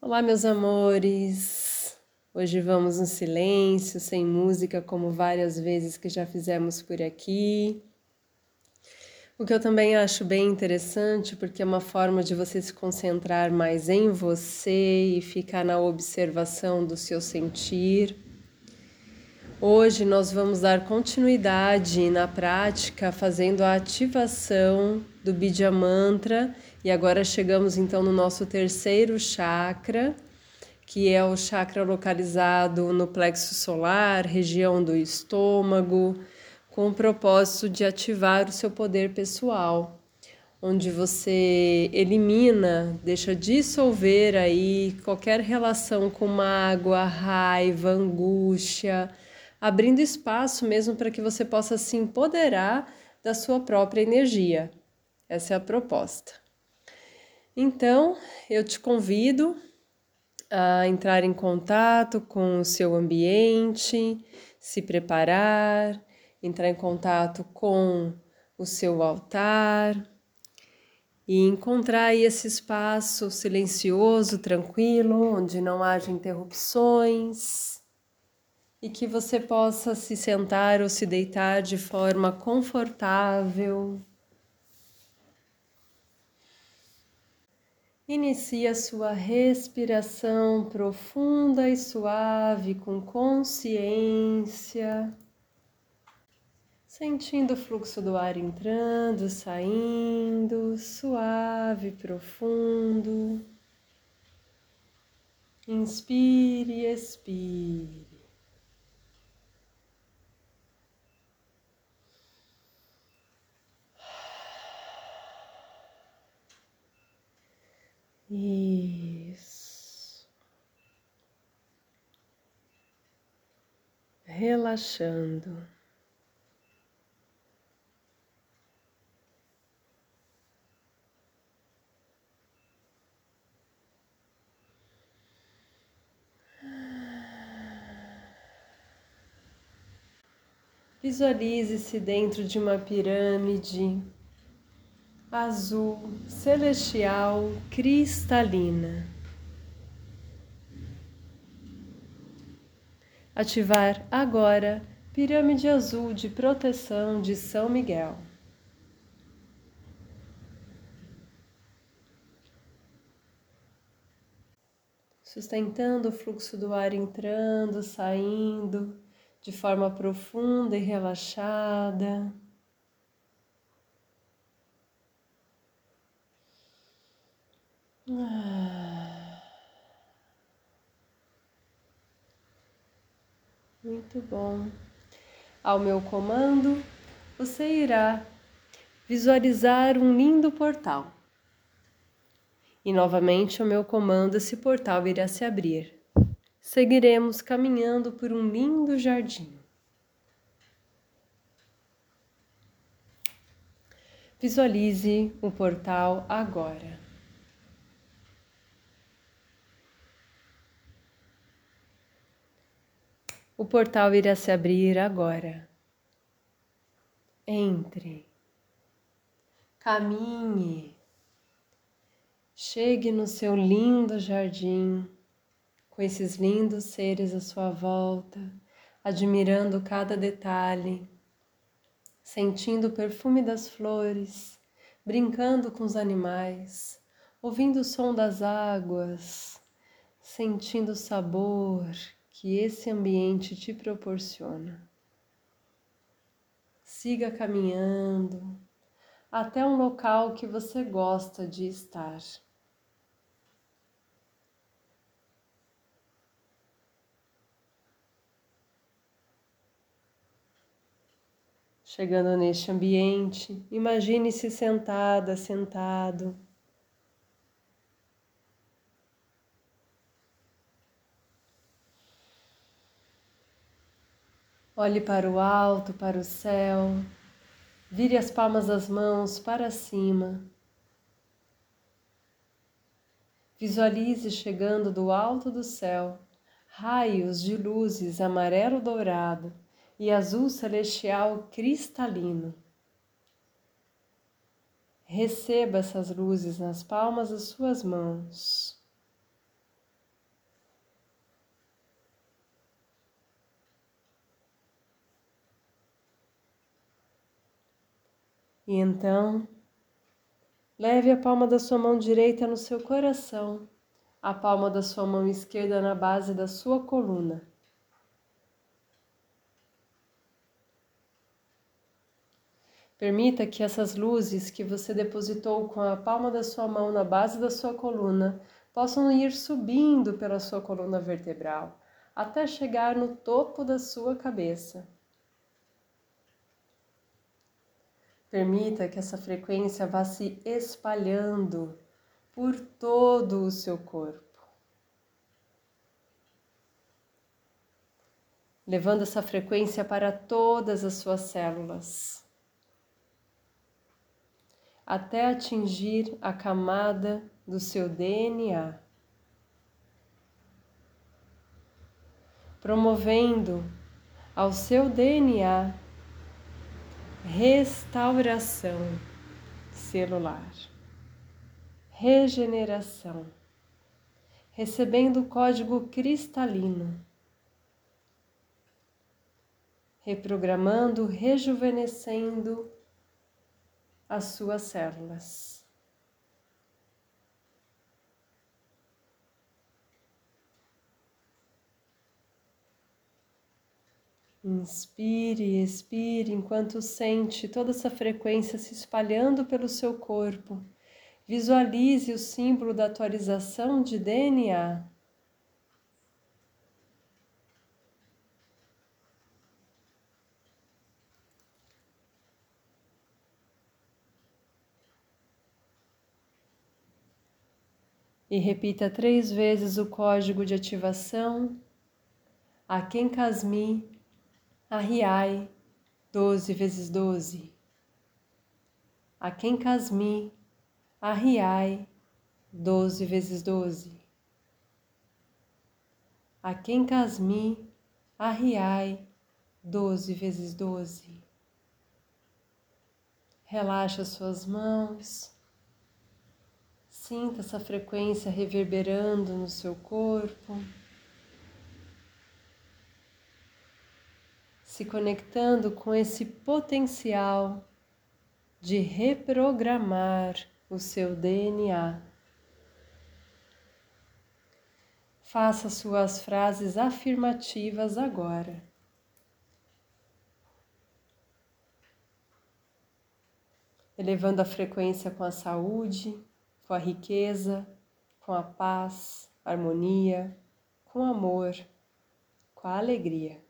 Olá, meus amores! Hoje vamos no silêncio, sem música, como várias vezes que já fizemos por aqui. O que eu também acho bem interessante, porque é uma forma de você se concentrar mais em você e ficar na observação do seu sentir. Hoje nós vamos dar continuidade na prática fazendo a ativação do Bidya Mantra. E agora chegamos então no nosso terceiro chakra, que é o chakra localizado no plexo solar, região do estômago, com o propósito de ativar o seu poder pessoal, onde você elimina, deixa dissolver aí qualquer relação com mágoa, raiva, angústia, abrindo espaço mesmo para que você possa se empoderar da sua própria energia. Essa é a proposta. Então, eu te convido a entrar em contato com o seu ambiente, se preparar, entrar em contato com o seu altar e encontrar esse espaço silencioso, tranquilo, onde não haja interrupções e que você possa se sentar ou se deitar de forma confortável Inicie a sua respiração profunda e suave com consciência, sentindo o fluxo do ar entrando, saindo, suave, profundo. Inspire e expire. Isso. Relaxando. Visualize-se dentro de uma pirâmide azul, celestial, cristalina. Ativar agora Pirâmide Azul de Proteção de São Miguel. Sustentando o fluxo do ar entrando, saindo de forma profunda e relaxada. Muito bom. Ao meu comando, você irá visualizar um lindo portal. E novamente, ao meu comando, esse portal irá se abrir. Seguiremos caminhando por um lindo jardim. Visualize o portal agora. O portal irá se abrir agora. Entre, caminhe, chegue no seu lindo jardim, com esses lindos seres à sua volta, admirando cada detalhe, sentindo o perfume das flores, brincando com os animais, ouvindo o som das águas, sentindo o sabor que esse ambiente te proporciona. Siga caminhando até um local que você gosta de estar. Chegando neste ambiente, imagine-se sentada, sentado Olhe para o alto, para o céu. Vire as palmas das mãos para cima. Visualize chegando do alto do céu raios de luzes amarelo-dourado e azul celestial cristalino. Receba essas luzes nas palmas das suas mãos. E então, leve a palma da sua mão direita no seu coração, a palma da sua mão esquerda na base da sua coluna. Permita que essas luzes que você depositou com a palma da sua mão na base da sua coluna possam ir subindo pela sua coluna vertebral até chegar no topo da sua cabeça. Permita que essa frequência vá se espalhando por todo o seu corpo. Levando essa frequência para todas as suas células até atingir a camada do seu DNA, promovendo ao seu DNA restauração celular, regeneração, recebendo o código cristalino, reprogramando, rejuvenescendo as suas células. Inspire, expire enquanto sente toda essa frequência se espalhando pelo seu corpo. Visualize o símbolo da atualização de DNA e repita três vezes o código de ativação Aken Kasmi Arriai 12 vezes 12 Aken Kasmi Arriai 12 vezes 12 Aken Kasmi Arriai 12 vezes 12 Relaxa suas mãos. Sinta essa frequência reverberando no seu corpo, se conectando com esse potencial de reprogramar o seu DNA. Faça suas frases afirmativas agora. Elevando a frequência com a saúde com a riqueza, com a paz, harmonia, com amor, com a alegria.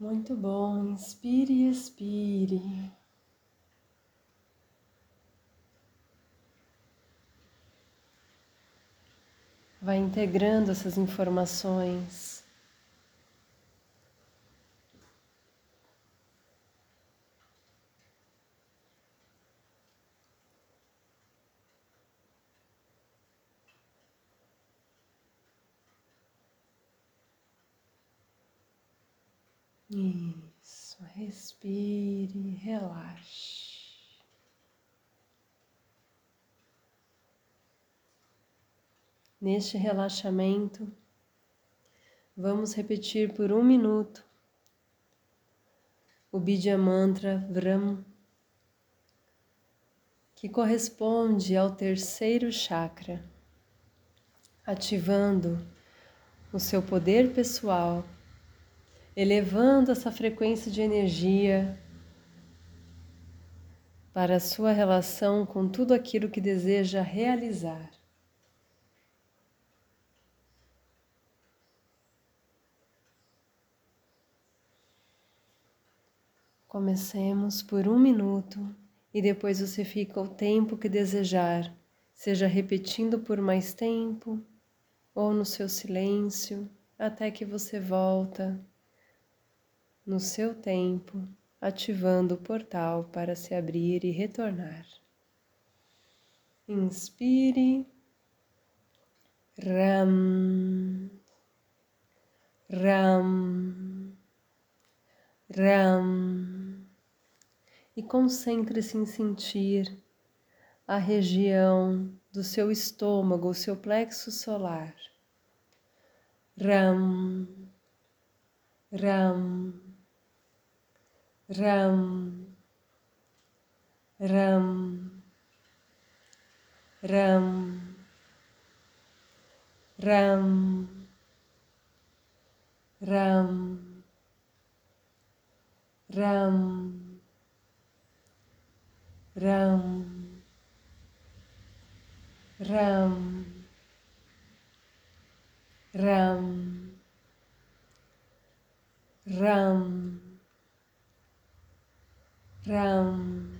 Muito bom, inspire e expire. Vai integrando essas informações. Isso, respire, relaxe. Neste relaxamento, vamos repetir por um minuto o Bidya Mantra Vram, que corresponde ao terceiro chakra, ativando o seu poder pessoal elevando essa frequência de energia para a sua relação com tudo aquilo que deseja realizar. Comecemos por um minuto e depois você fica o tempo que desejar, seja repetindo por mais tempo ou no seu silêncio, até que você volta no seu tempo, ativando o portal para se abrir e retornar. Inspire, Ram, Ram. Ram. E concentre-se em sentir a região do seu estômago, o seu plexo solar. Ram. Ram. Ram. Ram. Ram. Ram. Ram. Ram. Ram. Ram. Ram. Ram. Ram.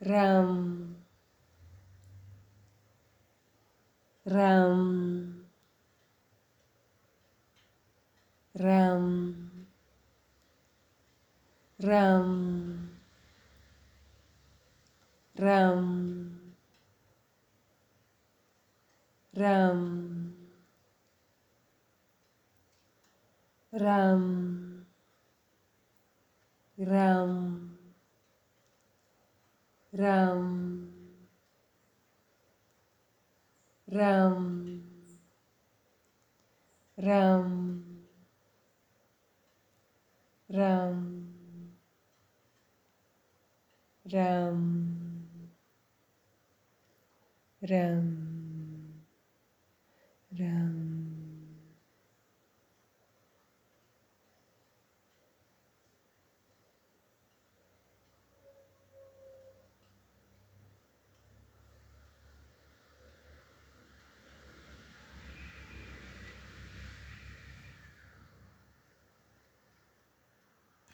Ram. Ram. Ram. Ram. Ram. Ram. Ram. Ram. Ram. Ram. Ram. Ram. Ram. Ram. Ram.